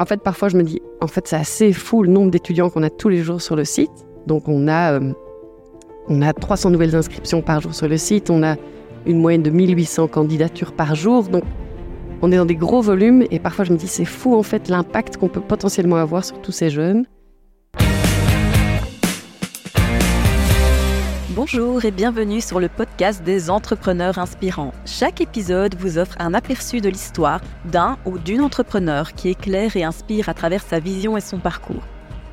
En fait, parfois, je me dis, en fait, c'est assez fou le nombre d'étudiants qu'on a tous les jours sur le site. Donc, on a, euh, on a 300 nouvelles inscriptions par jour sur le site. On a une moyenne de 1800 candidatures par jour. Donc, on est dans des gros volumes. Et parfois, je me dis, c'est fou, en fait, l'impact qu'on peut potentiellement avoir sur tous ces jeunes. Bonjour et bienvenue sur le podcast des entrepreneurs inspirants. Chaque épisode vous offre un aperçu de l'histoire d'un ou d'une entrepreneur qui éclaire et inspire à travers sa vision et son parcours.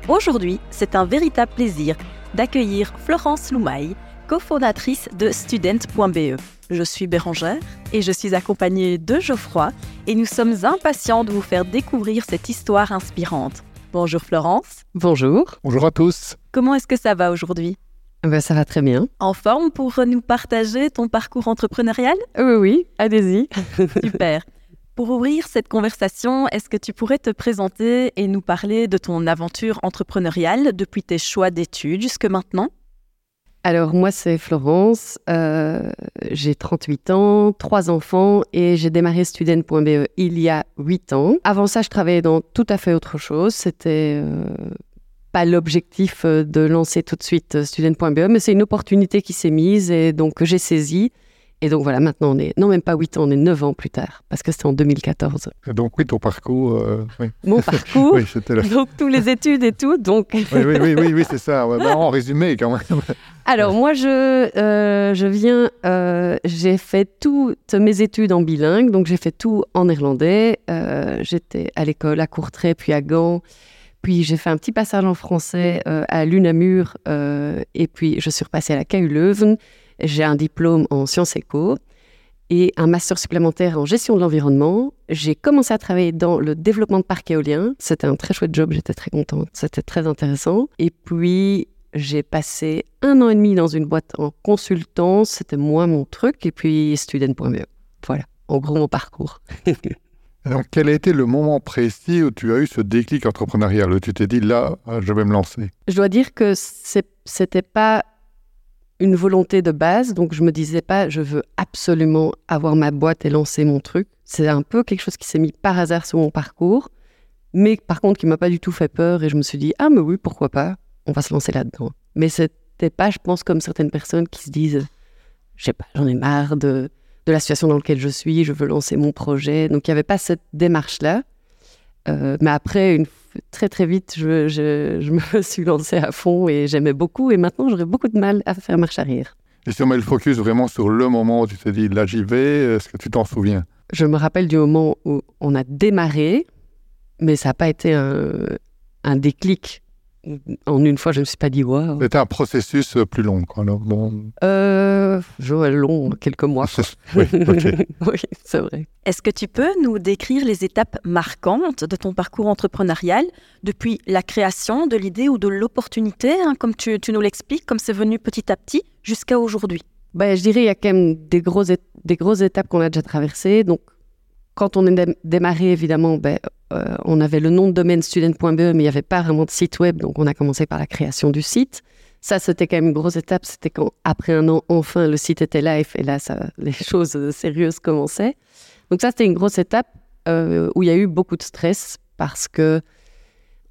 Aujourd'hui, c'est un véritable plaisir d'accueillir Florence Loumaille, cofondatrice de student.be. Je suis Bérangère et je suis accompagnée de Geoffroy et nous sommes impatients de vous faire découvrir cette histoire inspirante. Bonjour Florence. Bonjour. Bonjour à tous. Comment est-ce que ça va aujourd'hui? Ben, ça va très bien. En forme pour nous partager ton parcours entrepreneurial? Oui, oui, allez-y. Super. Pour ouvrir cette conversation, est-ce que tu pourrais te présenter et nous parler de ton aventure entrepreneuriale depuis tes choix d'études jusque maintenant? Alors moi c'est Florence, euh, j'ai 38 ans, trois enfants et j'ai démarré student.be il y a 8 ans. Avant ça je travaillais dans tout à fait autre chose, c'était euh, pas l'objectif euh, de lancer tout de suite euh, student.be, mais c'est une opportunité qui s'est mise et donc j'ai saisi. Et donc voilà, maintenant on est, non même pas 8 ans, on est 9 ans plus tard, parce que c'était en 2014. donc oui, ton parcours. Euh, Mon parcours, oui, c'était donc tous les études et tout. Donc... oui, oui, oui, oui, c'est ça. Bah, en résumé quand même. Alors moi, je, je viens, j'ai fait toutes mes études en bilingue, donc j'ai fait tout en néerlandais. J'étais à l'école à Courtrai, puis à Gand. Puis j'ai fait un petit passage en français euh, à l'UNAMUR euh, et puis je suis repassée à la KU Leuven. J'ai un diplôme en sciences éco et un master supplémentaire en gestion de l'environnement. J'ai commencé à travailler dans le développement de parcs éoliens. C'était un très chouette job, j'étais très contente, c'était très intéressant. Et puis j'ai passé un an et demi dans une boîte en consultance, c'était moins mon truc, et puis student.be. Voilà, en gros mon parcours. Alors, quel a été le moment précis où tu as eu ce déclic entrepreneurial, où tu t'es dit là, je vais me lancer? Je dois dire que c'était pas une volonté de base, donc je me disais pas je veux absolument avoir ma boîte et lancer mon truc. C'est un peu quelque chose qui s'est mis par hasard sur mon parcours, mais par contre qui m'a pas du tout fait peur et je me suis dit ah mais oui pourquoi pas, on va se lancer là-dedans. Mais c'était pas, je pense, comme certaines personnes qui se disent je sais pas, j'en ai marre de de la situation dans laquelle je suis, je veux lancer mon projet. Donc il n'y avait pas cette démarche-là. Euh, mais après, une, très très vite, je, je, me suis lancée à fond et j'aimais beaucoup. Et maintenant, j'aurais beaucoup de mal à faire marche arrière. Et si on met le focus vraiment sur le moment où tu t'es dit, là j'y vais, est-ce que tu t'en souviens? Je me rappelle du moment où on a démarré, mais ça n'a pas été un, un déclic en une fois, je ne me suis pas dit waouh. C'était un processus euh, plus long, quoi. Alors, bon... euh, long, quelques mois. oui, oui c'est vrai. Est-ce que tu peux nous décrire les étapes marquantes de ton parcours entrepreneurial depuis la création de l'idée ou de l'opportunité, hein, comme tu, nous l'expliques, comme c'est venu petit à petit, jusqu'à aujourd'hui? Ben, Je dirais qu'il y a quand même des, grosses, des grosses étapes qu'on a déjà traversées. Donc, quand on est démarré, évidemment, ben, euh, on avait le nom de domaine student.be, mais il n'y avait pas vraiment de site web, donc on a commencé par la création du site. Ça, c'était quand même une grosse étape. C'était quand, après un an, enfin, le site était live, et là, les choses sérieuses commençaient. Donc ça, c'était une grosse étape euh, où il y a eu beaucoup de stress parce que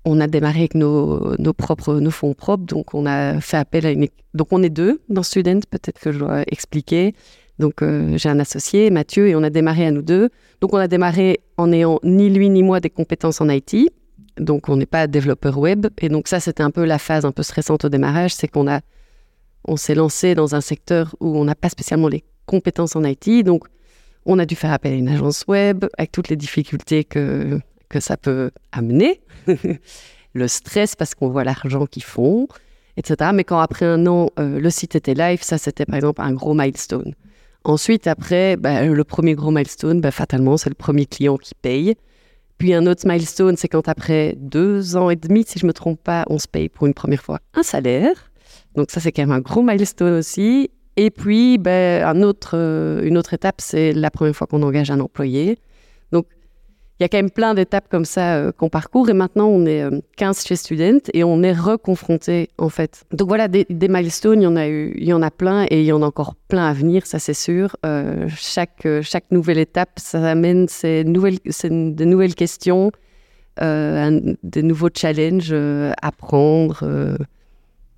on a démarré avec nos, nos, propres, nos fonds propres, donc on a fait appel à une... Donc on est deux dans Student, peut-être que je dois expliquer. Donc euh, j'ai un associé, Mathieu, et on a démarré à nous deux. Donc on a démarré en n'ayant ni lui ni moi des compétences en IT. Donc on n'est pas développeur web. Et donc ça, c'était un peu la phase un peu stressante au démarrage, c'est qu'on a, on s'est lancé dans un secteur où on n'a pas spécialement les compétences en IT. Donc on a dû faire appel à une agence web avec toutes les difficultés que, que ça peut amener. le stress parce qu'on voit l'argent qu'ils font, etc. Mais quand après un an, euh, le site était live, ça c'était par exemple un gros milestone. Ensuite, après, bah, le premier gros milestone, bah, fatalement, c'est le premier client qui paye. Puis un autre milestone, c'est quand après deux ans et demi, si je ne me trompe pas, on se paye pour une première fois un salaire. Donc ça, c'est quand même un gros milestone aussi. Et puis, bah, un autre, euh, une autre étape, c'est la première fois qu'on engage un employé. Il y a quand même plein d'étapes comme ça euh, qu'on parcourt. Et maintenant, on est 15 euh, chez Student et on est reconfronté, en fait. Donc voilà, des, milestones, il y en a eu, il y en a plein et il y en a encore plein à venir, ça c'est sûr. Euh, chaque, chaque nouvelle étape, ça amène ces nouvelles, ces, de nouvelles questions. des nouveaux challenges, apprendre,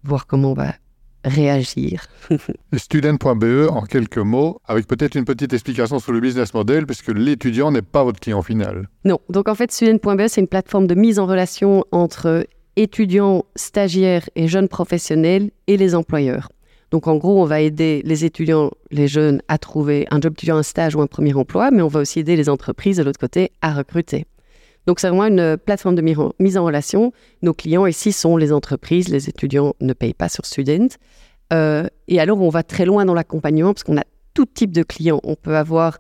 voir comment on va réagir. Student.be, en quelques mots, avec peut-être une petite explication sur le business model, puisque l'étudiant n'est pas votre client final. Non, donc en fait, Student.be, c'est une plateforme de mise en relation entre étudiants, stagiaires et jeunes professionnels et les employeurs. Donc en gros, on va aider les étudiants, les jeunes à trouver un job étudiant, un stage ou un premier emploi, mais on va aussi aider les entreprises de l'autre côté à recruter. Donc c'est vraiment une plateforme de mise en relation. Nos clients ici sont les entreprises, les étudiants ne payent pas sur Student. Euh, et alors on va très loin dans l'accompagnement parce qu'on a tout type de clients. On peut avoir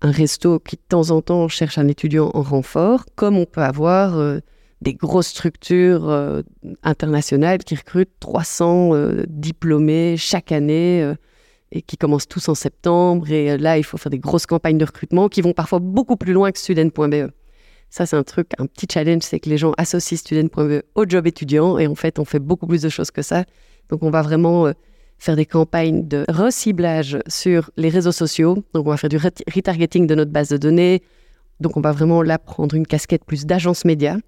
un resto qui de temps en temps cherche un étudiant en renfort, comme on peut avoir euh, des grosses structures euh, internationales qui recrutent 300 diplômés chaque année et qui commencent tous en septembre. Et là, il faut faire des grosses campagnes de recrutement qui vont parfois beaucoup plus loin que student.be. Ça, c'est un truc, un petit challenge, c'est que les gens associent student.be au job étudiant et en fait, on fait beaucoup plus de choses que ça. Donc, on va vraiment euh, faire des campagnes de reciblage sur les réseaux sociaux. Donc, on va faire du retargeting de notre base de données. Donc, on va vraiment là prendre une casquette plus d'agence média,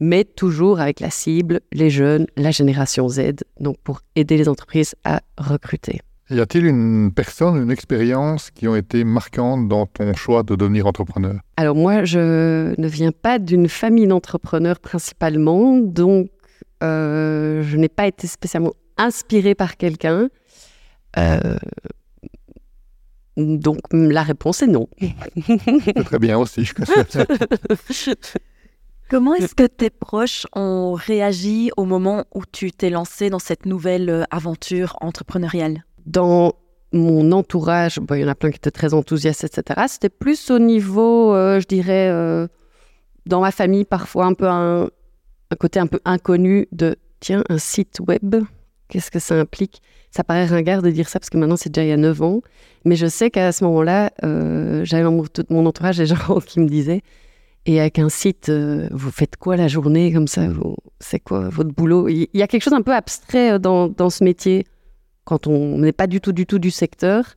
mais toujours avec la cible, les jeunes, la génération Z, donc pour aider les entreprises à recruter. Y a-t-il une personne, une expérience qui ont été marquantes dans ton choix de devenir entrepreneur? Alors moi, je ne viens pas d'une famille d'entrepreneurs principalement, donc euh, je n'ai pas été spécialement inspirée par quelqu'un. Euh, donc la réponse est non. C'est très bien aussi. Comment est-ce que tes proches ont réagi au moment où tu t'es lancé dans cette nouvelle euh, aventure entrepreneuriale? Dans mon entourage, il y en a plein qui étaient très enthousiastes, etc. C'était plus au niveau, euh, je dirais, euh, dans ma famille, parfois un peu un, côté un peu inconnu de tiens, un site web, qu'est-ce que ça implique? Ça paraît ringard de dire ça parce que maintenant c'est déjà il y a 9 ans, mais je sais qu'à ce moment-là, euh, j'avais dans mon entourage des gens qui me disaient et avec un site, vous faites quoi la journée comme ça? C'est quoi votre boulot? Il y a quelque chose un peu abstrait dans, dans ce métier quand on n'est pas du tout, du tout du secteur.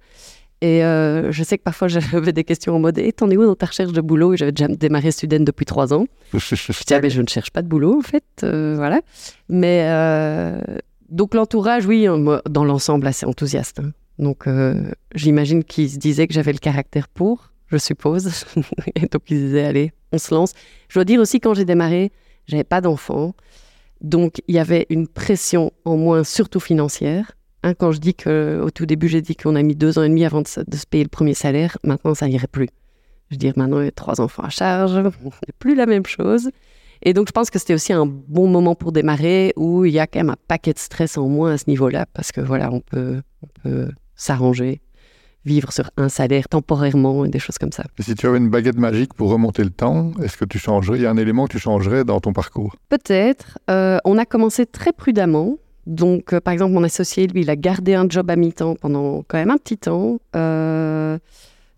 Et euh, je sais que parfois j'avais des questions en mode Et t'en es où dans ta recherche de boulot? Et j'avais déjà démarré Student depuis trois ans. je disais ah, mais je ne cherche pas de boulot en fait. Euh, voilà. Mais euh, donc l'entourage, oui, dans l'ensemble, assez enthousiaste. Hein. Donc j'imagine qu'ils se disaient que j'avais le caractère pour, je suppose. Et donc ils disaient Allez, on se lance. Je dois dire aussi, quand j'ai démarré, j'avais pas d'enfant. Donc il y avait une pression en moins, surtout financière. Hein, quand je dis qu'au tout début, j'ai dit qu'on a mis deux ans et demi avant de, se payer le premier salaire, maintenant, ça n'irait plus. Je veux dire, maintenant, il y a trois enfants à charge, c'est plus la même chose. Et donc, je pense que c'était aussi un bon moment pour démarrer où il y a quand même un paquet de stress en moins à ce niveau-là, parce que voilà, on peut, on peut s'arranger, vivre sur un salaire temporairement et des choses comme ça. Et si tu avais une baguette magique pour remonter le temps, est-ce que tu changerais Il y a un élément que tu changerais dans ton parcours? Peut-être. Euh, on a commencé très prudemment. Donc, euh, par exemple, mon associé, lui, il a gardé un job à mi-temps pendant quand même un petit temps. Euh,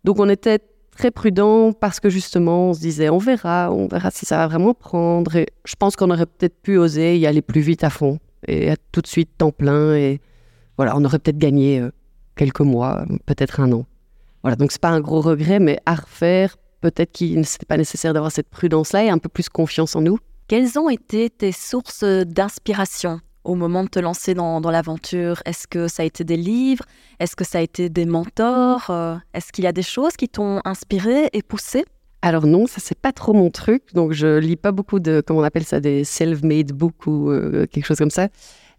donc, on était très prudent parce que justement, on se disait, on verra, on verra si ça va vraiment prendre. Et je pense qu'on aurait peut-être pu oser y aller plus vite à fond et être tout de suite temps plein. Et voilà, on aurait peut-être gagné euh, quelques mois, peut-être un an. Voilà, donc c'est pas un gros regret, mais à refaire, peut-être qu'il n'était pas nécessaire d'avoir cette prudence-là et un peu plus confiance en nous. Quelles ont été tes sources d'inspiration? Au moment de te lancer dans, l'aventure Est-ce que ça a été des livres? Est-ce que ça a été des mentors? Euh, Est-ce qu'il y a des choses qui t'ont inspiré et poussé? Alors non, ça c'est pas trop mon truc, donc je lis pas beaucoup de, comment on appelle ça, des self-made books ou euh, quelque chose comme ça.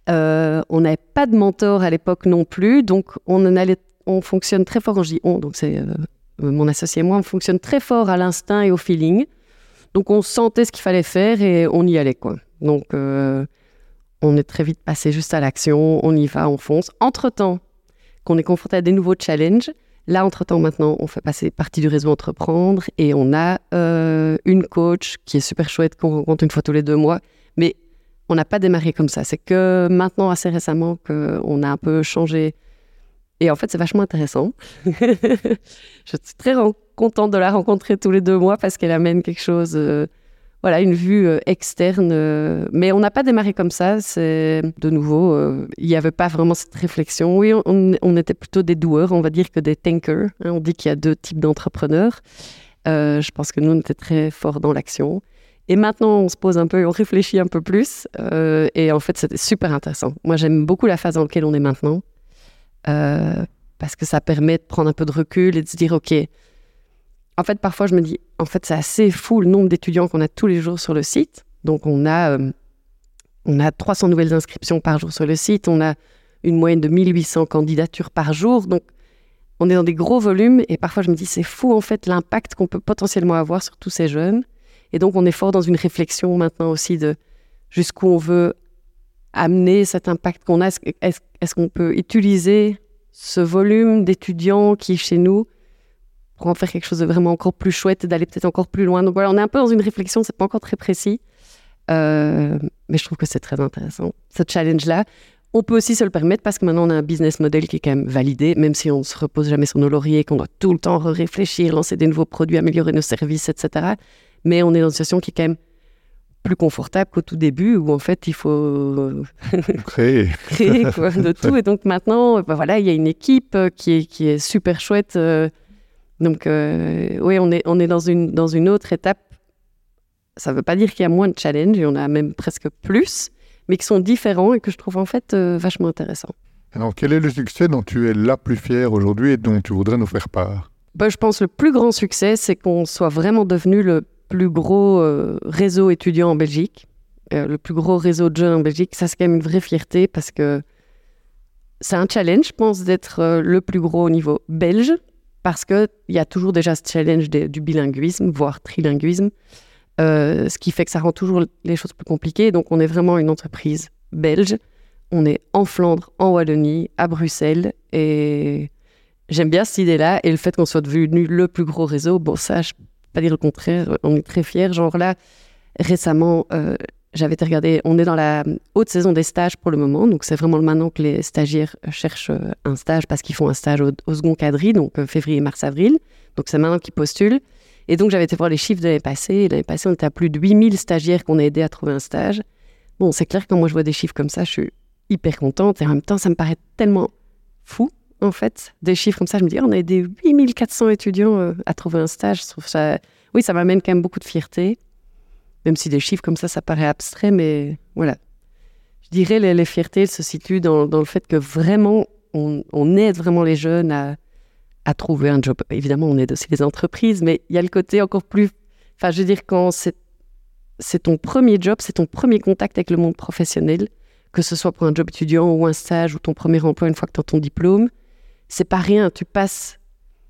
Euh, on n'avait pas de mentor à l'époque non plus, donc on en allait, on fonctionne très fort, en dis on, donc c'est mon associé et moi, on fonctionne très fort à l'instinct et au feeling. Donc on sentait ce qu'il fallait faire et on y allait quoi. Donc on est très vite passé juste à l'action, on y va, on fonce. Entre-temps, qu'on est confronté à des nouveaux challenges, là, entre-temps, maintenant, on fait passer partie du réseau Entreprendre et on a euh, une coach qui est super chouette qu'on rencontre une fois tous les deux mois. Mais on n'a pas démarré comme ça. C'est que maintenant, assez récemment, qu'on a un peu changé. Et en fait, c'est vachement intéressant. Je suis très contente de la rencontrer tous les deux mois parce qu'elle amène quelque chose... Euh, voilà, une vue euh, externe. Euh, mais on n'a pas démarré comme ça. C'est de nouveau, euh, il n'y avait pas vraiment cette réflexion. Oui, on, était plutôt des doueurs, on va dire, que des tankers. Hein. On dit qu'il y a deux types d'entrepreneurs. je pense que nous, on était très forts dans l'action. Et maintenant, on se pose un peu, on réfléchit un peu plus. et en fait, c'était super intéressant. Moi, j'aime beaucoup la phase dans laquelle on est maintenant. parce que ça permet de prendre un peu de recul et de se dire, OK. En fait, parfois, je me dis, en fait, c'est assez fou le nombre d'étudiants qu'on a tous les jours sur le site. Donc, on a, euh, on a 300 nouvelles inscriptions par jour sur le site. On a une moyenne de 1800 candidatures par jour. Donc, on est dans des gros volumes. Et parfois, je me dis, c'est fou, en fait, l'impact qu'on peut potentiellement avoir sur tous ces jeunes. Et donc, on est fort dans une réflexion maintenant aussi de jusqu'où on veut amener cet impact qu'on a. Est-ce qu'on peut utiliser ce volume d'étudiants qui chez nous pour en faire quelque chose de vraiment encore plus chouette et d'aller peut-être encore plus loin. Donc voilà, on est un peu dans une réflexion, c'est pas encore très précis, Euh, mais je trouve que c'est très intéressant, ce challenge-là. On peut aussi se le permettre parce que maintenant on a un business model qui est quand même validé, même si on ne se repose jamais sur nos lauriers, qu'on doit tout le temps réfléchir, lancer des nouveaux produits, améliorer nos services, etc. Mais on est dans une situation qui est quand même plus confortable qu'au tout début où en fait il faut Créer. créer quoi, de tout. Et donc maintenant, bah voilà, il y a une équipe euh, qui est, qui est super chouette. euh, donc euh, oui, on est, on est dans, une, dans une autre étape. Ça ne veut pas dire qu'il y a moins de challenges, il y en a même presque plus, mais qui sont différents et que je trouve en fait euh, vachement intéressants. Alors, quel est le succès dont tu es la plus fière aujourd'hui et dont tu voudrais nous faire part? Bah, je pense que le plus grand succès, c'est qu'on soit vraiment devenu le plus gros euh, réseau étudiant en Belgique, le plus gros réseau de jeunes en Belgique. Ça, c'est quand même une vraie fierté parce que c'est un challenge, je pense, d'être le plus gros au niveau belge parce qu'il y a toujours déjà ce challenge du bilinguisme, voire trilinguisme, euh, ce qui fait que ça rend toujours les choses plus compliquées. Donc, on est vraiment une entreprise belge. On est en Flandre, en Wallonie, à Bruxelles et J'aime bien cette idée-là et le fait qu'on soit devenu le plus gros réseau. Bon, ça, je peux pas dire le contraire. On est très fiers. Genre là, récemment, euh, j'avais été regarder. On est dans la haute saison des stages pour le moment. Donc, c'est vraiment maintenant que les stagiaires cherchent euh, un stage parce qu'ils font un stage au, second quadri, donc euh, février, mars, avril. Donc, c'est maintenant qu'ils postulent. Et donc, j'avais été voir les chiffres de l'année passée. L'année passée, on était à plus de 8000 stagiaires qu'on a aidés à trouver un stage. Bon, c'est clair que quand moi je vois des chiffres comme ça, je suis hyper contente. Et en même temps, ça me paraît tellement fou en fait, des chiffres comme ça. Je me dis, on a aidé 8400 étudiants euh, à trouver un stage. Je ça... Oui, ça m'amène quand même beaucoup de fierté, même si des chiffres comme ça, ça paraît abstrait, mais voilà. Je dirais les, les fiertés se situent dans, le fait que vraiment, on, aide vraiment les jeunes à, trouver un job. Évidemment, on aide aussi les entreprises, mais il y a le côté encore plus... Enfin, je veux dire, quand c'est ton premier job, c'est ton premier contact avec le monde professionnel, que ce soit pour un job étudiant ou un stage ou ton premier emploi une fois que tu as ton diplôme, c'est pas rien. Tu passes,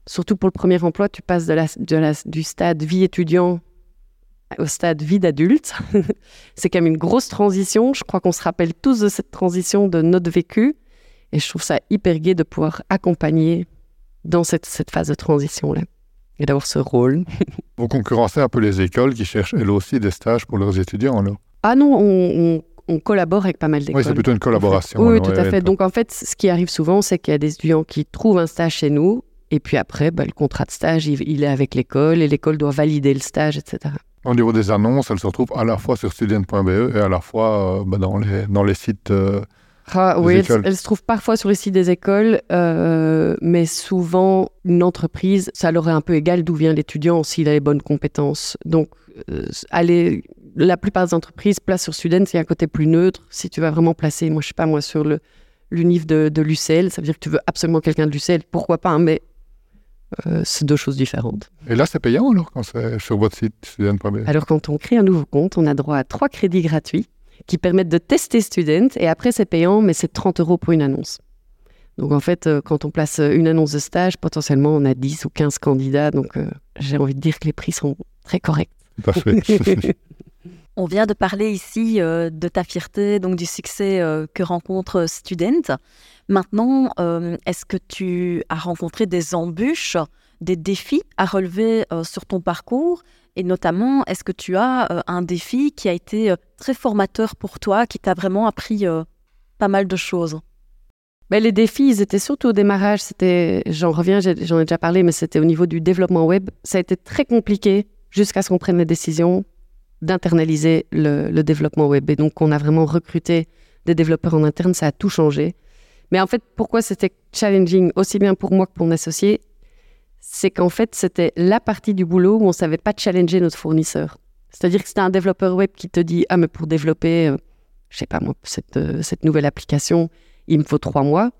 surtout pour le premier emploi, tu passes du stade vie étudiant au stade vie d'adulte. c'est quand même une grosse transition. Je crois qu'on se rappelle tous de cette transition de notre vécu. Et je trouve ça hyper gai de pouvoir accompagner dans cette, cette phase de transition-là et d'avoir ce rôle. Vous concurrencez un peu les écoles qui cherchent elles aussi des stages pour leurs étudiants, alors? Ah non, on, on- on collabore avec pas mal d'écoles. Oui, c'est plutôt une collaboration. Oui, oui, alors, tout à fait. Donc en fait, ce qui arrive souvent, c'est qu'il y a des étudiants qui trouvent un stage chez nous, et puis après, bah, le contrat de stage, il, il est avec l'école, et l'école doit valider le stage, etc. Au niveau des annonces, elles se retrouvent à la fois sur student.be et à la fois euh, bah, dans, les, dans les sites. euh, Ah, oui, elle, écoles. elle se trouve parfois sur les sites des écoles, euh, mais souvent, une entreprise, ça leur est un peu égal d'où vient l'étudiant s'il a les bonnes compétences. Donc, aller, la plupart des entreprises placent sur Student, c'est un côté plus neutre. Si tu vas vraiment placer, moi, je sais pas, moi, sur le l'UNIF de, de l'UCL, ça veut dire que tu veux absolument quelqu'un de l'UCL, pourquoi pas, hein, mais euh, c'est deux choses différentes. Et là, c'est payant alors quand c'est sur votre site student.be Alors, quand on crée un nouveau compte, on a droit à trois crédits gratuits qui permettent de tester Student. Et après, c'est payant, mais c'est 30 euros pour une annonce. Donc, en fait, euh, quand on place euh, une annonce de stage, potentiellement, on a 10 ou 15 candidats. Donc, euh, j'ai envie de dire que les prix sont très corrects. Tout à fait. On vient de parler ici euh, de ta fierté, donc du succès euh, que rencontre Student. Maintenant, euh, est-ce que tu as rencontré des embûches, des défis à relever euh, sur ton parcours? Et notamment, est-ce que tu as euh, un défi qui a été euh, très formateur pour toi, qui t'a vraiment appris euh, pas mal de choses? Ben, les défis, ils étaient surtout au démarrage. C'était, j'en reviens, j'en ai déjà parlé, mais c'était au niveau du développement web. Ça a été très compliqué jusqu'à ce qu'on prenne la décision d'internaliser le, développement web. Et donc, on a vraiment recruté des développeurs en interne. Ça a tout changé. Mais en fait, pourquoi c'était challenging aussi bien pour moi que pour mon associé C'est qu'en fait, c'était la partie du boulot où on ne savait pas challenger notre fournisseur. C'est-à-dire que c'est un développeur web qui te dit Ah, mais pour développer, euh, je sais pas moi, cette, euh, cette nouvelle application, il me faut trois mois.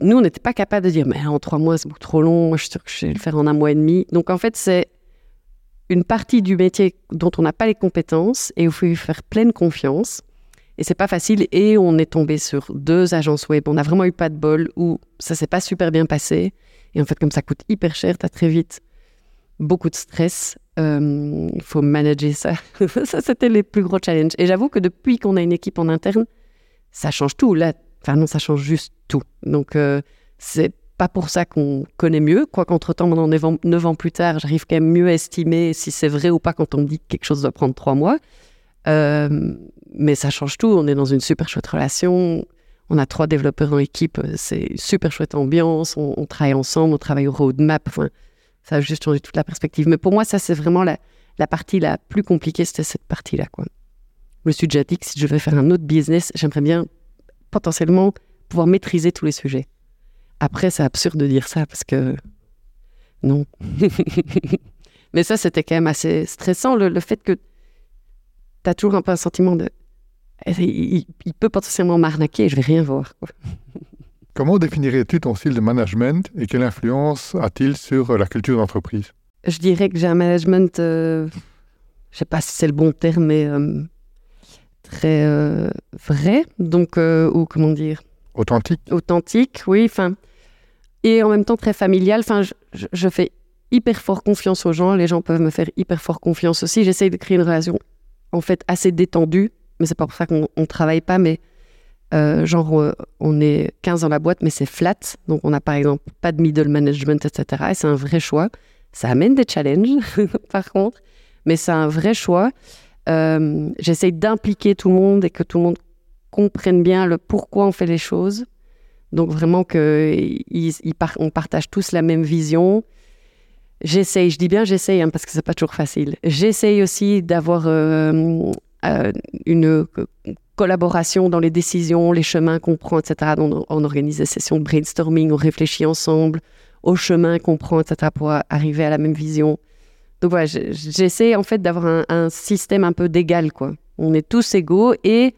Nous, on n'était pas capable de dire Mais en trois mois, c'est beaucoup trop long, je suis sûr que je vais le faire en un mois et demi. Donc, en fait, c'est une partie du métier dont on n'a pas les compétences et il faut lui faire pleine confiance. Et c'est pas facile. Et on est tombé sur deux agences web. On n'a vraiment eu pas de bol où ça s'est pas super bien passé. Et en fait, comme ça coûte hyper cher, tu as très vite beaucoup de stress. Euh, il faut manager ça. ça, c'était les plus gros challenges. Et j'avoue que depuis qu'on a une équipe en interne, ça change tout. Là, enfin non, ça change juste tout. Donc, euh, c'est pas pour ça qu'on connaît mieux. Quoi qu'entre-temps, maintenant, neuf ans plus tard, j'arrive quand même mieux à estimer si c'est vrai ou pas quand on me dit que quelque chose doit prendre trois mois. Euh, mais ça change tout. On est dans une super chouette relation. On a trois développeurs dans l'équipe. C'est super chouette ambiance. On, travaille ensemble. On travaille au roadmap. Ça a juste changé toute la perspective. Mais pour moi, ça, c'est vraiment la, partie la plus compliquée. C'était cette partie-là. Je me suis déjà dit que si je vais faire un autre business, j'aimerais bien potentiellement pouvoir maîtriser tous les sujets. Après, c'est absurde de dire ça parce que non. Mais ça, c'était quand même assez stressant, le, le fait que tu as toujours un peu un sentiment de. Il, peut potentiellement m'arnaquer et je vais rien voir. Comment définirais-tu ton style de management et quelle influence a-t-il sur la culture d'entreprise? Je dirais que j'ai un management, euh, je sais pas si c'est le bon terme, mais euh, très euh, vrai, donc, ou comment dire? Authentique. Authentique, oui. Enfin, et en même temps très familial. Enfin, je, fais hyper fort confiance aux gens. Les gens peuvent me faire hyper fort confiance aussi. J'essaye de créer une relation en fait assez détendue, mais c'est pas pour ça qu'on ne travaille pas. Mais euh, genre, euh, on est 15 dans la boîte, mais c'est flat. Donc, on n'a par exemple pas de middle management, etc. Et c'est un vrai choix. Ça amène des challenges, par contre, mais c'est un vrai choix. Euh, J'essaye d'impliquer tout le monde et que tout le monde comprenne bien le pourquoi on fait les choses. Donc vraiment qu'on partage tous la même vision. J'essaye, je dis bien j'essaye, hein, parce que c'est pas toujours facile. J'essaye aussi d'avoir euh, euh, une collaboration dans les décisions, les chemins qu'on prend, etc. On, on, organise des sessions de brainstorming, on réfléchit ensemble au chemin qu'on prend, etc. pour arriver à la même vision. Donc voilà, j'essaie en fait d'avoir un, un, système un peu d'égal, quoi. On est tous égaux et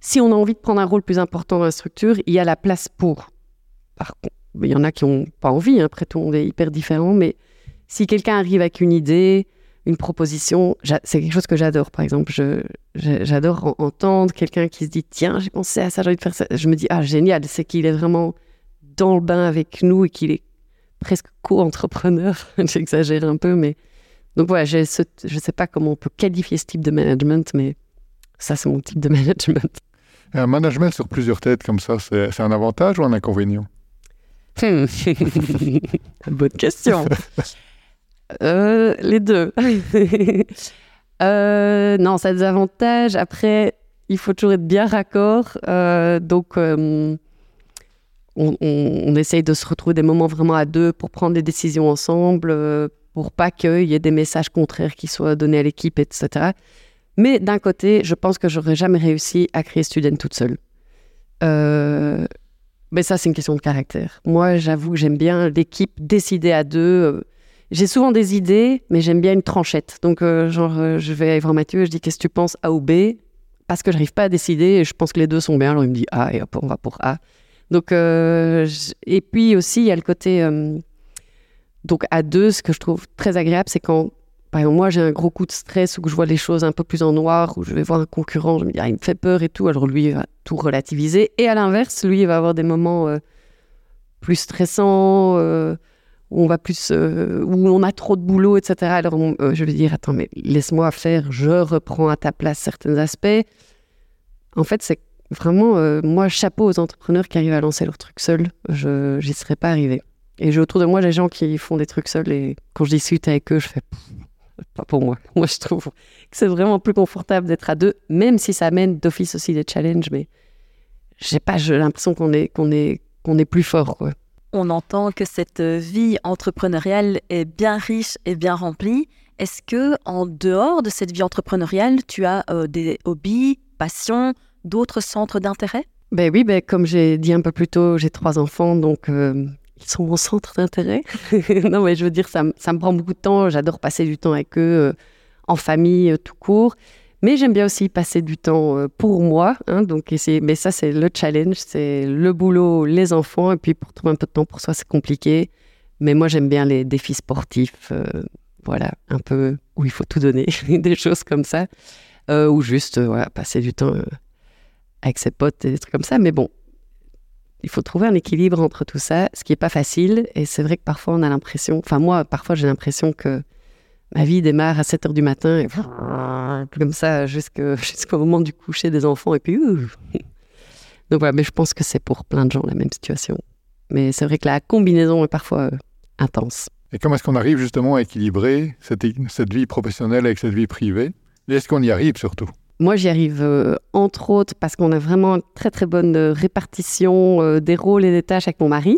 si on a envie de prendre un rôle plus important dans la structure, il y a la place pour. Par contre, il y en a qui n'ont pas envie, hein. après tout, on est hyper différents, mais si quelqu'un arrive avec une idée, une proposition, c'est quelque chose que j'adore, par exemple. J'adore entendre quelqu'un qui se dit Tiens, j'ai pensé à ça, j'ai envie de faire ça. Je me dis Ah, génial, c'est qu'il est vraiment dans le bain avec nous et qu'il est presque co-entrepreneur. J'exagère un peu, mais. Donc voilà, je ne sais pas comment on peut qualifier ce type de management, mais ça, c'est mon type de management. Un management sur plusieurs têtes comme ça, c'est un avantage ou un inconvénient? Hmm. Bonne question. Euh, les deux. euh, non, ça a des avantages. Après, il faut toujours être bien raccord. Euh, donc, on, on, essaye de se retrouver des moments vraiment à deux pour prendre des décisions ensemble, pour pas qu'il y ait des messages contraires qui soient donnés à l'équipe, etc. Mais d'un côté, je pense que j'aurais jamais réussi à créer Student toute seule. Euh, mais ça, c'est une question de caractère. Moi, j'avoue que j'aime bien l'équipe décider à deux. J'ai souvent des idées, mais j'aime bien une tranchette. Donc, euh, genre, euh, je vais voir Mathieu et je dis Qu'est-ce que tu penses A ou B? Parce que j'arrive pas à décider et je pense que les deux sont bien. Alors, il me dit A et hop, on va pour A. Donc, et puis aussi, il y a le côté. donc, à deux, ce que je trouve très agréable, c'est quand par exemple, moi, j'ai un gros coup de stress où je vois les choses un peu plus en noir, où je vais voir un concurrent, je me dis, ah, il me fait peur et tout. Alors lui, il va tout relativiser. Et à l'inverse, lui, il va avoir des moments euh, plus stressants, euh, où on va plus, euh, où on a trop de boulot, etc. Alors je vais dire, attends, mais laisse-moi faire, je reprends à ta place certains aspects. En fait, c'est vraiment, moi, chapeau aux entrepreneurs qui arrivent à lancer leur truc seuls. Je n'y serais pas arrivé. Et j'ai autour de moi des gens qui font des trucs seuls et quand je discute avec eux, je fais pas pour moi. Moi, je trouve que c'est vraiment plus confortable d'être à deux, même si ça amène d'office aussi des challenges, mais j'ai pas l'impression qu'on est, qu'on est, qu'on est plus fort. Quoi. On entend que cette vie entrepreneuriale est bien riche et bien remplie. Est-ce que en dehors de cette vie entrepreneuriale, tu as euh, des hobbies, passions, d'autres centres d'intérêt? Ben oui, ben comme j'ai dit un peu plus tôt, j'ai trois enfants, donc euh, ils sont mon centre d'intérêt. non, mais je veux dire, ça, me prend beaucoup de temps. J'adore passer du temps avec eux, euh, en famille tout court. Mais j'aime bien aussi passer du temps pour moi. Hein, donc mais ça, c'est le challenge, c'est le boulot, les enfants. Et puis pour trouver un peu de temps pour soi, c'est compliqué. Mais moi, j'aime bien les défis sportifs. voilà, un peu où il faut tout donner, des choses comme ça. ou juste passer du temps avec ses potes et des trucs comme ça. Mais bon, il faut trouver un équilibre entre tout ça, ce qui n'est pas facile. Et c'est vrai que parfois, on a l'impression, enfin moi, parfois, j'ai l'impression que ma vie démarre à 7 heures du matin, et comme ça, jusqu'au moment du coucher des enfants. Et puis, donc voilà, mais je pense que c'est pour plein de gens la même situation. Mais c'est vrai que la combinaison est parfois euh, intense. Et comment est-ce qu'on arrive justement à équilibrer cette, cette vie professionnelle avec cette vie privée? Et est-ce qu'on y arrive surtout? Moi, j'y arrive euh, entre autres parce qu'on a vraiment une très très bonne euh, répartition euh, des rôles et des tâches avec mon mari.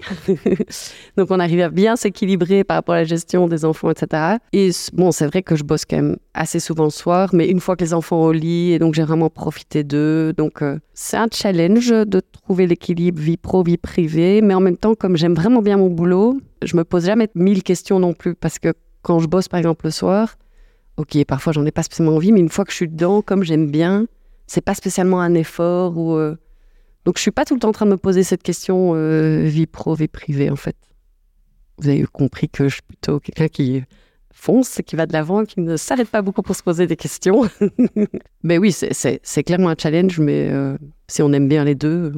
donc, on arrive à bien s'équilibrer par rapport à la gestion des enfants, etc. Et bon, c'est vrai que je bosse quand même assez souvent le soir, mais une fois que les enfants au lit, et donc j'ai vraiment profité d'eux. Donc, c'est un challenge de trouver l'équilibre vie pro, vie privée. Mais en même temps, comme j'aime vraiment bien mon boulot, je me pose jamais mille questions non plus parce que quand je bosse par exemple le soir, ok, parfois j'en ai pas spécialement envie, mais une fois que je suis dedans, comme j'aime bien, c'est pas spécialement un effort ou. Euh, donc je suis pas tout le temps en train de me poser cette question euh, vie pro, vie privée en fait. Vous avez compris que je suis plutôt quelqu'un qui fonce, qui va de l'avant, qui ne s'arrête pas beaucoup pour se poser des questions. mais oui, c'est clairement un challenge, mais euh, si on aime bien les deux,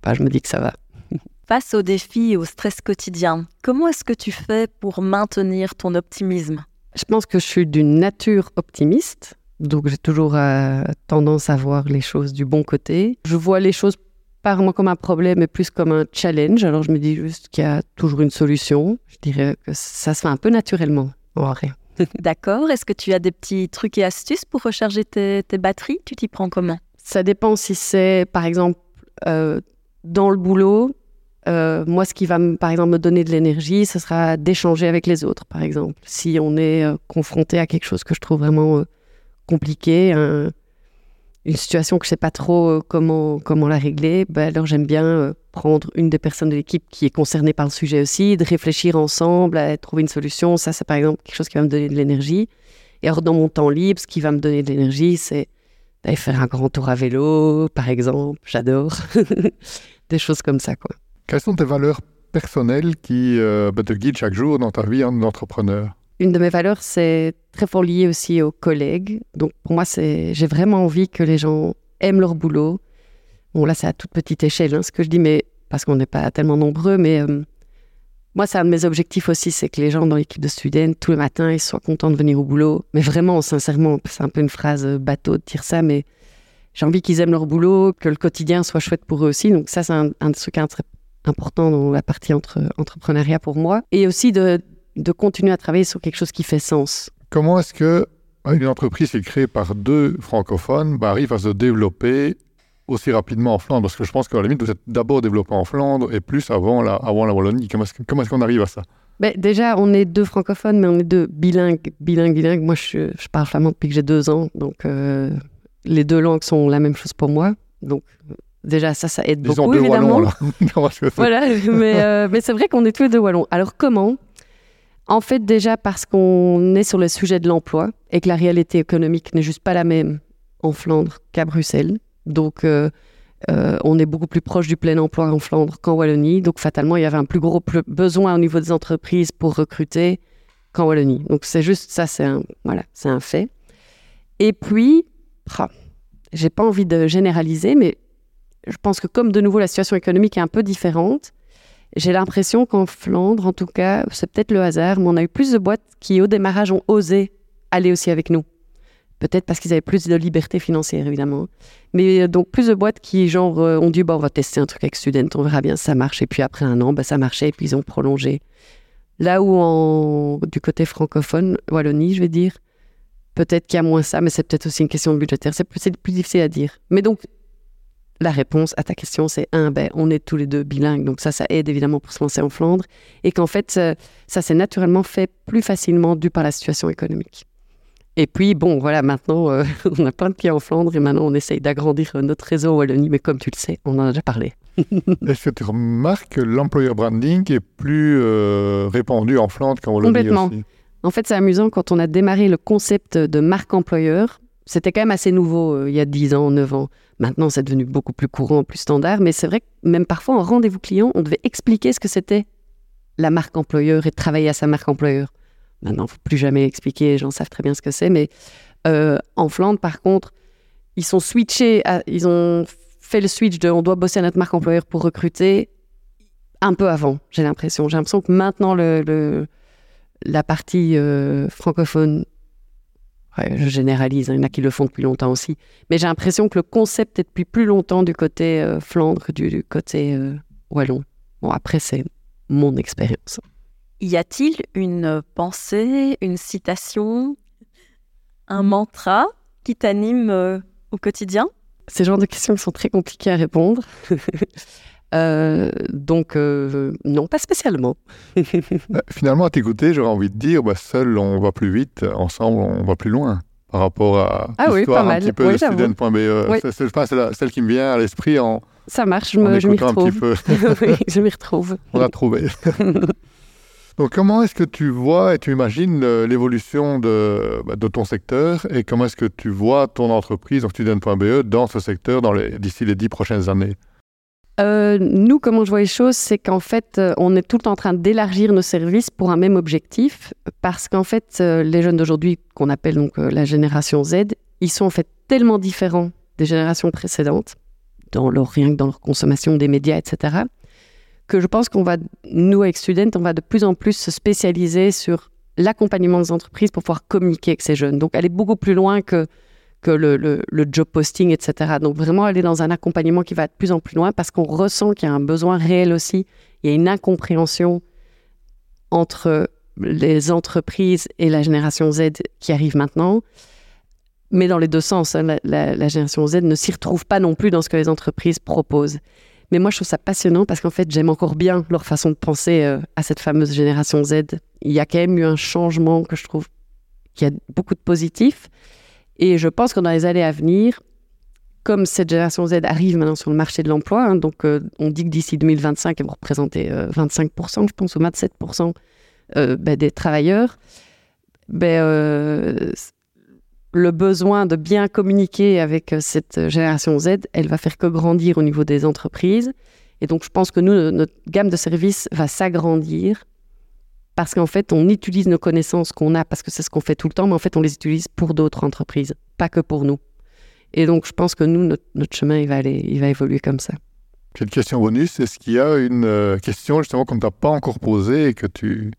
pas, je me dis que ça va. Face aux défis et au stress quotidien, comment est-ce que tu fais pour maintenir ton optimisme? Je pense que je suis d'une nature optimiste, donc j'ai toujours euh, tendance à voir les choses du bon côté. Je vois les choses pas vraiment comme un problème, mais plus comme un challenge. Alors je me dis juste qu'il y a toujours une solution. Je dirais que ça se fait un peu naturellement, en vrai. D'accord. Est-ce que tu as des petits trucs et astuces pour recharger tes, batteries? Tu t'y prends comment? Ça dépend si c'est, par exemple, euh, dans le boulot, euh, moi, ce qui va, par exemple, me donner de l'énergie, ce sera d'échanger avec les autres, par exemple. Si on est euh, confronté à quelque chose que je trouve vraiment euh, compliqué, une situation que je ne sais pas trop comment, comment la régler, ben alors j'aime bien prendre une des personnes de l'équipe qui est concernée par le sujet aussi, de réfléchir ensemble à trouver une solution. Ça, c'est par exemple quelque chose qui va me donner de l'énergie. Et alors, dans mon temps libre, ce qui va me donner de l'énergie, c'est d'aller faire un grand tour à vélo, par exemple. J'adore. des choses comme ça, quoi. Quelles sont tes valeurs personnelles qui euh, bah, te guident chaque jour dans ta vie d'entrepreneur Une de mes valeurs, c'est très fort lié aussi aux collègues. Donc pour moi, j'ai vraiment envie que les gens aiment leur boulot. Bon, là, c'est à toute petite échelle, hein, ce que je dis, mais parce qu'on n'est pas tellement nombreux, mais euh, moi, c'est un de mes objectifs aussi, c'est que les gens dans l'équipe de Student, tous les matins, ils soient contents de venir au boulot. Mais vraiment, sincèrement, c'est un peu une phrase bateau de dire ça, mais j'ai envie qu'ils aiment leur boulot, que le quotidien soit chouette pour eux aussi. Donc ça, c'est un, un truc important dans la partie entre, entrepreneuriat pour moi, et aussi de, de continuer à travailler sur quelque chose qui fait sens. Comment est-ce que une entreprise qui est créée par deux francophones bah, arrive à se développer aussi rapidement en Flandre? Parce que je pense qu'à la limite, vous êtes d'abord développé en Flandre et plus avant la, avant la Wallonie. Comment est-ce, qu'on arrive à ça? Ben, Déjà, on est deux francophones, mais on est deux bilingues, bilingues, bilingues. Moi, je, je parle flamand depuis que j'ai deux ans, donc euh, les deux langues sont la même chose pour moi. Donc, Déjà, ça, ça aide beaucoup, évidemment. voilà, mais, euh, mais c'est vrai qu'on est tous les deux wallons. Alors, comment En fait, déjà parce qu'on est sur le sujet de l'emploi et que la réalité économique n'est juste pas la même en Flandre qu'à Bruxelles. Donc, euh, euh, on est beaucoup plus proche du plein emploi en Flandre qu'en Wallonie. Donc, fatalement, il y avait un plus gros besoin au niveau des entreprises pour recruter qu'en Wallonie. Donc, c'est juste ça, c'est un, voilà, un fait. Et puis, j'ai pas envie de généraliser, mais je pense que comme de nouveau la situation économique est un peu différente, j'ai l'impression qu'en Flandre, en tout cas, c'est peut-être le hasard, mais on a eu plus de boîtes qui, au démarrage, ont osé aller aussi avec nous. Peut-être parce qu'ils avaient plus de liberté financière, évidemment. Mais euh, donc, plus de boîtes qui, genre, euh, ont dit, bon, on va tester un truc avec Student, on verra bien si ça marche. Et puis après un an, bah, ça marchait, et puis ils ont prolongé. Là où, en, du côté francophone, Wallonie, je vais dire, peut-être qu'il y a moins ça, mais c'est peut-être aussi une question budgétaire. C'est plus, plus difficile à dire. Mais donc, la réponse à ta question, c'est un, ben, on est tous les deux bilingues, donc ça, ça aide évidemment pour se lancer en Flandre, et qu'en fait, ça, s'est naturellement fait plus facilement dû par la situation économique. Et puis, bon, voilà, maintenant, euh, on a plein de pieds en Flandre, et maintenant, on essaye d'agrandir notre réseau en Wallonie, mais comme tu le sais, on en a déjà parlé. Est-ce que tu remarques que l'employer branding est plus euh, répandu en Flandre qu'en Wallonie Complètement. En fait, c'est amusant quand on a démarré le concept de marque employeur. C'était quand même assez nouveau euh, il y a 10 ans, 9 ans. Maintenant, c'est devenu beaucoup plus courant, plus standard. Mais c'est vrai que même parfois, en rendez-vous client, on devait expliquer ce que c'était la marque employeur et travailler à sa marque employeur. Maintenant, il ne faut plus jamais expliquer, les gens savent très bien ce que c'est. Mais euh, en Flandre, par contre, ils sont switchés, ils ont fait le switch de on doit bosser à notre marque employeur pour recruter un peu avant, j'ai l'impression. J'ai l'impression que maintenant, le, la partie euh, francophone, je généralise, hein, il y en a qui le font depuis longtemps aussi, mais j'ai l'impression que le concept est depuis plus longtemps du côté euh, Flandre que du, côté euh, Wallon. Bon, après, c'est mon expérience. Y a-t-il une pensée, une citation, un mantra qui t'anime au quotidien? Ces genres de questions sont très compliquées à répondre. Euh, donc, euh, non, pas spécialement. Bah, finalement, à t'écouter, j'aurais envie de dire, bah, seul on va plus vite, ensemble on va plus loin par rapport à ah l'histoire un petit peu de student.be. C'est celle qui me vient à l'esprit en. Ça marche, je, m'y retrouve. oui, je m'y retrouve. On l'a trouvé. Donc, comment est-ce que tu vois et tu imagines euh, l'évolution de, bah, de, ton secteur et comment est-ce que tu vois ton entreprise, donc student.be, dans ce secteur d'ici les dix prochaines années? Euh, nous, comment je vois les choses, c'est qu'en fait, euh, on est tout le temps en train d'élargir nos services pour un même objectif, parce qu'en fait, euh, les jeunes d'aujourd'hui, qu'on appelle donc la génération Z, ils sont en fait tellement différents des générations précédentes, dans leur, rien que dans leur consommation des médias, etc., que je pense qu'on va, nous, avec Student, on va de plus en plus se spécialiser sur l'accompagnement des entreprises pour pouvoir communiquer avec ces jeunes. Donc, aller beaucoup plus loin que que le, job posting, etc. Donc vraiment aller dans un accompagnement qui va de plus en plus loin parce qu'on ressent qu'il y a un besoin réel aussi. Il y a une incompréhension entre les entreprises et la génération Z qui arrive maintenant. Mais dans les deux sens, hein, la, génération Z ne s'y retrouve pas non plus dans ce que les entreprises proposent. Mais moi, je trouve ça passionnant parce qu'en fait, j'aime encore bien leur façon de penser euh, à cette fameuse génération Z. Il y a quand même eu un changement que je trouve qui a beaucoup de positifs. Et je pense que dans les années à venir, comme cette génération Z arrive maintenant sur le marché de l'emploi, hein, donc euh, on dit que d'ici 2025, elle va représenter 25%, euh, je pense, ou 27% euh, ben, des travailleurs, ben, le besoin de bien communiquer avec cette génération Z, elle va faire que grandir au niveau des entreprises. Et donc, je pense que nous, notre gamme de services va s'agrandir parce qu'en fait, on utilise nos connaissances qu'on a, parce que c'est ce qu'on fait tout le temps, mais en fait, on les utilise pour d'autres entreprises, pas que pour nous. Et donc, je pense que nous, notre, chemin, il va, aller, il va évoluer comme ça. J'ai une question bonus. Est-ce qu'il y a une euh, question justement qu'on ne t'a pas encore posée et que tu,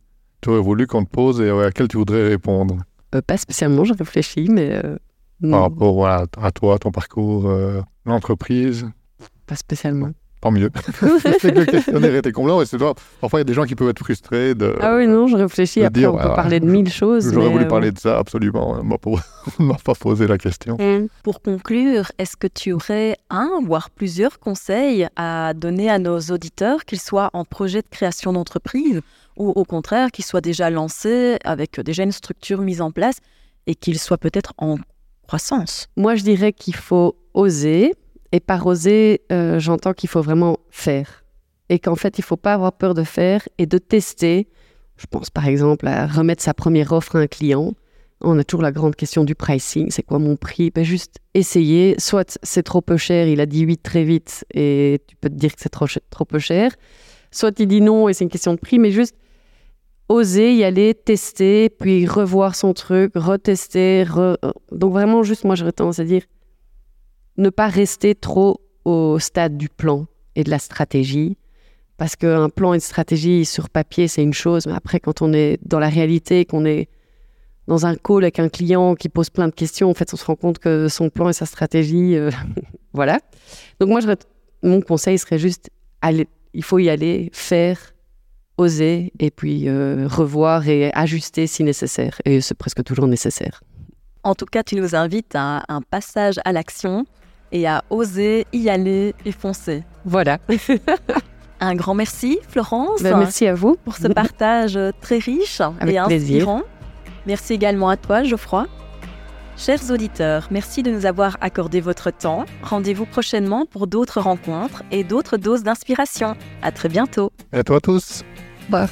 aurais voulu qu'on te pose et à laquelle tu voudrais répondre? Euh, Pas spécialement, je réfléchis, mais... Euh, Par rapport à toi, ton parcours, l'entreprise? Pas spécialement tant mieux. c'est que le questionnaire était comblant et c'est parfois il y a des gens qui peuvent être frustrés de. Ah oui, non, je réfléchis. Après, on peut parler de mille choses. J'aurais voulu euh, parler de ça, absolument. On m'a pas posé la question. Pour conclure, est-ce que tu aurais un, voire plusieurs conseils à donner à nos auditeurs, qu'ils soient en projet de création d'entreprise ou au contraire qu'ils soient déjà lancés avec déjà une structure mise en place et qu'ils soient peut-être en croissance? Moi, je dirais qu'il faut oser et par oser, euh, j'entends qu'il faut vraiment faire. Et qu'en fait, il ne faut pas avoir peur de faire et de tester. Je pense par exemple à remettre sa première offre à un client. On a toujours la grande question du pricing. C'est quoi mon prix? Ben Juste essayer. Soit c'est trop peu cher, il a dit 8 très vite et tu peux te dire que c'est trop, trop peu cher. Soit il dit non et c'est une question de prix, mais juste oser y aller, tester, puis revoir son truc, retester. Donc vraiment, juste moi, j'aurais tendance à dire ne pas rester trop au stade du plan et de la stratégie. Parce qu'un plan et une stratégie sur papier, c'est une chose, mais après, quand on est dans la réalité, qu'on est dans un call avec un client qui pose plein de questions, en fait, on se rend compte que son plan et sa stratégie, euh, voilà. Donc moi, mon conseil serait juste, aller, il faut y aller, faire, oser, et puis euh, revoir et ajuster si nécessaire. Et c'est presque toujours nécessaire. En tout cas, tu nous invites à un passage à l'action et à oser y aller et foncer. Voilà. Un grand merci, Florence. Ben, merci à vous. Pour ce partage très riche et inspirant. Merci également à toi, Geoffroy. Chers auditeurs, merci de nous avoir accordé votre temps. Rendez-vous prochainement pour d'autres rencontres et d'autres doses d'inspiration. À très bientôt. Et à toi tous. Bye.